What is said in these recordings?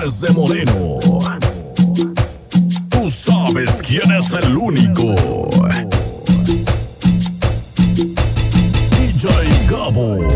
De Moreno. Tú sabes quién es el único. DJ Gabo.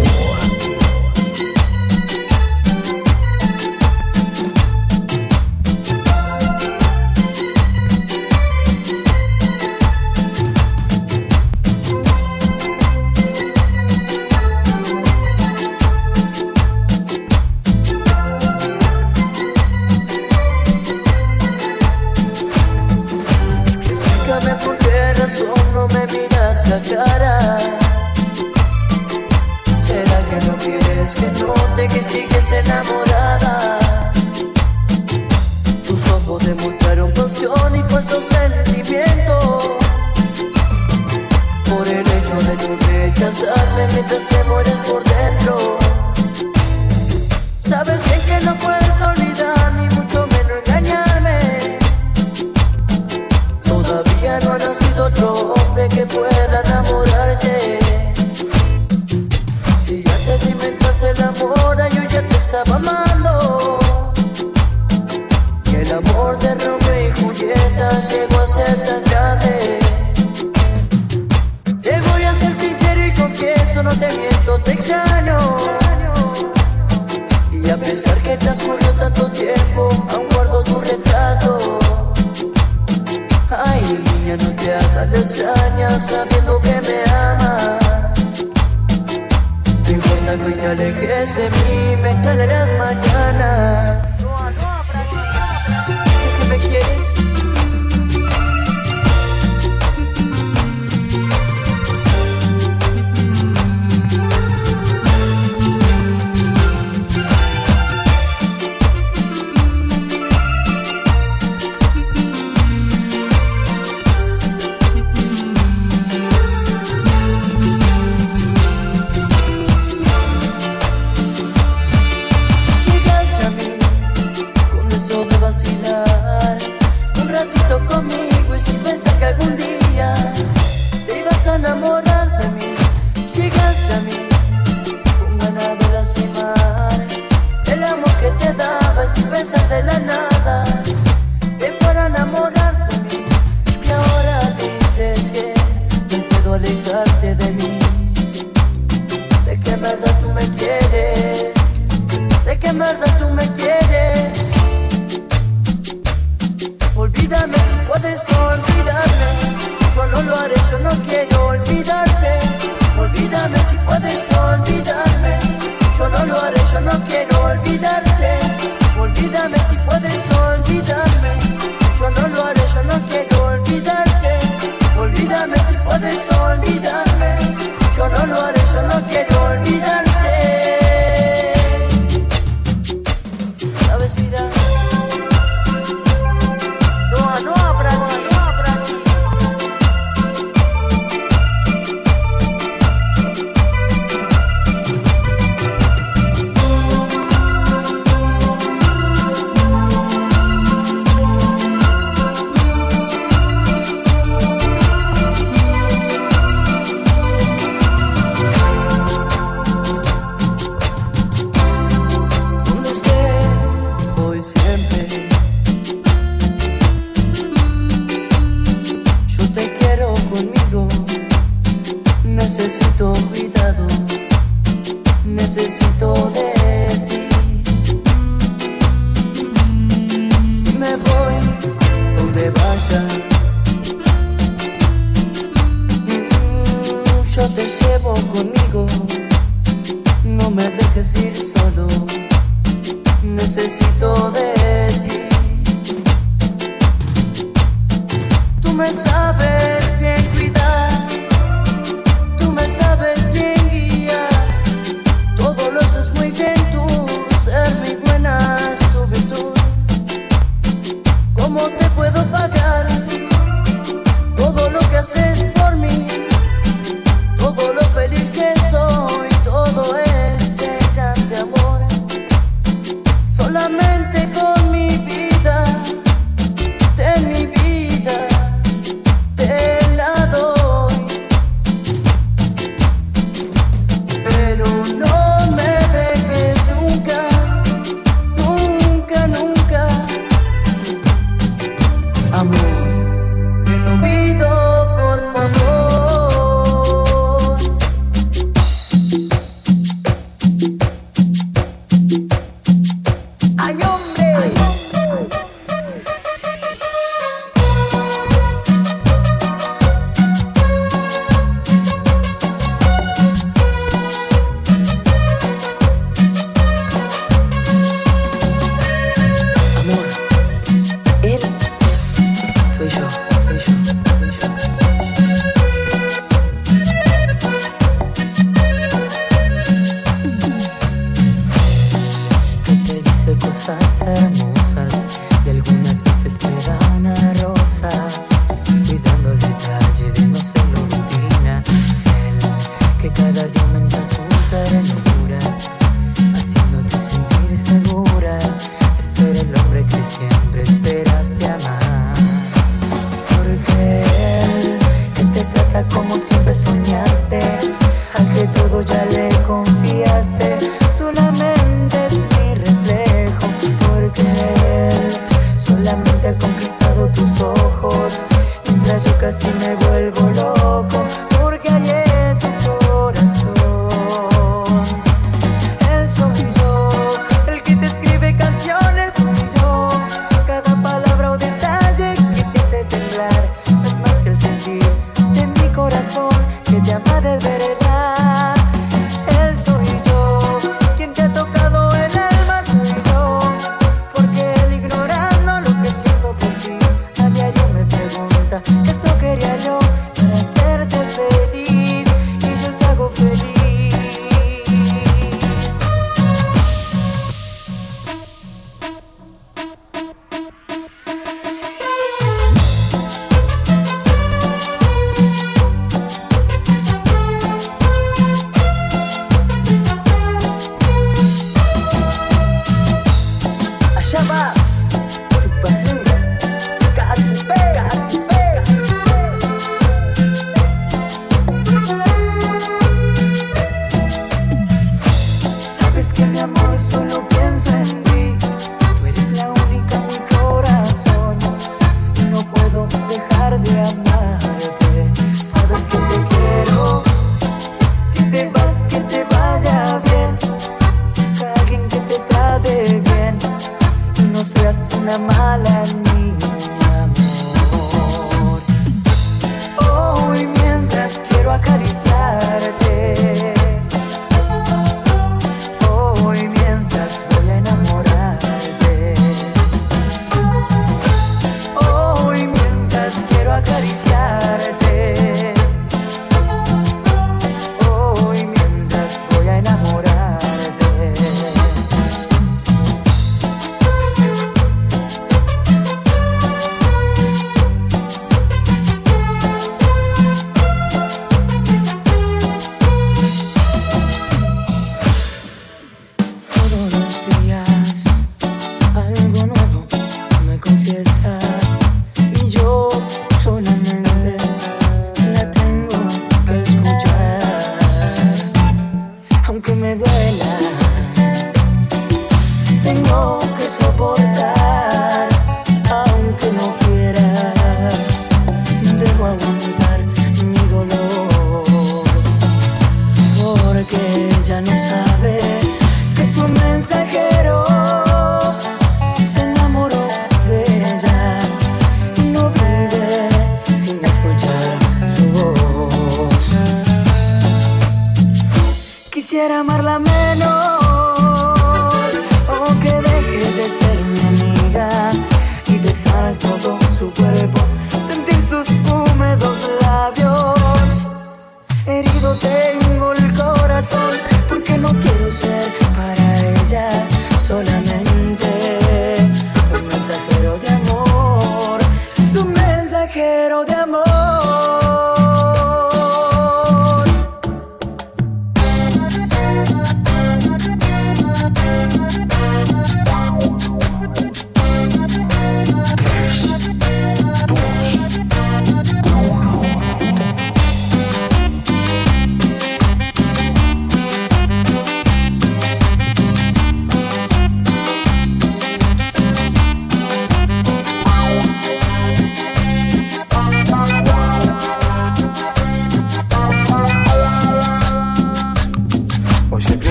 Texano. Y a pesar que transcurrió tanto tiempo, aún guardo tu retrato. Ay, niña, no te hagas desañas sabiendo que me amas. Te importa que hoy te alejes de mí, me extrañarás mañana. Necesito cuidados, necesito de ti. Si me voy, donde vaya, mm, yo te llevo conmigo. No me dejes ir solo, necesito de ti. Tú me sabes. solamente con mi piede A la niña mejor. Hoy mientras quiero acariciarte.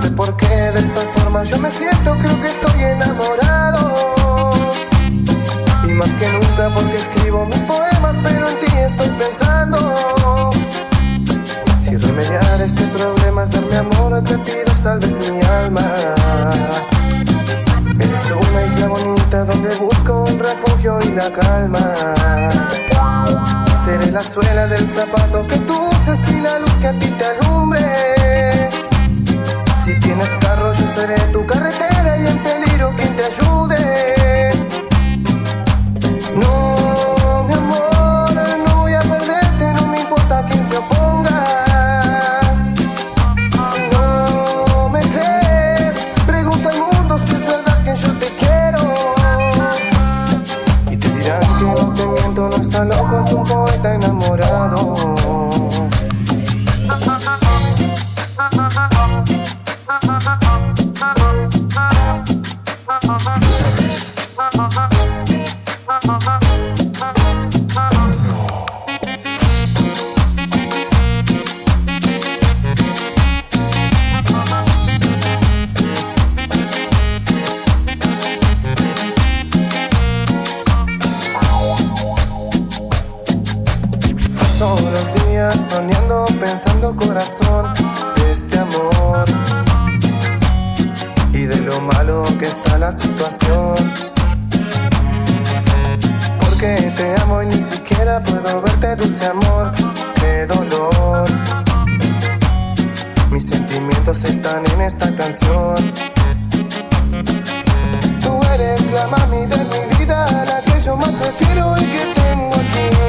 sé por qué de esta forma yo me siento, creo que estoy enamorado. Y más que nunca porque escribo mis poemas, pero en ti estoy pensando. Si remediar este problema es darme amor, te pido salves mi alma. Eres una isla bonita donde busco un refugio y la calma. Seré la suela del zapato que tú uses y la luz que a ti te que no te miento, no está loco, es un poeta enamorado. Soñando, pensando corazón de este amor y de lo malo que está la situación. Porque te amo y ni siquiera puedo verte, dulce amor, qué dolor. Mis sentimientos están en esta canción. Tú eres la mami de mi vida, la que yo más prefiero y que tengo aquí.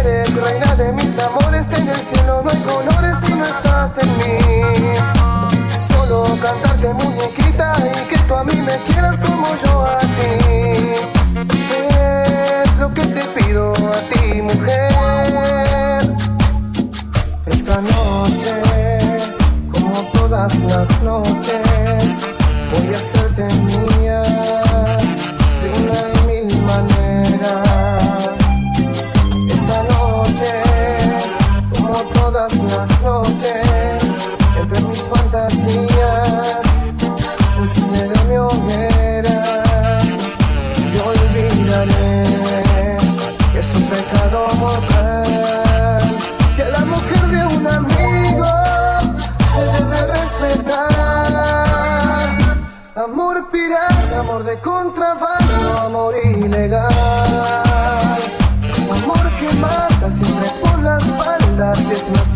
Eres reina de mis amores, en el cielo no hay colores si no estás en mí. Solo cantarte muñequita y que tú a mí me quieras como yo a ti. Es lo que te pido a ti, mujer.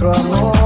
Nuestro amor.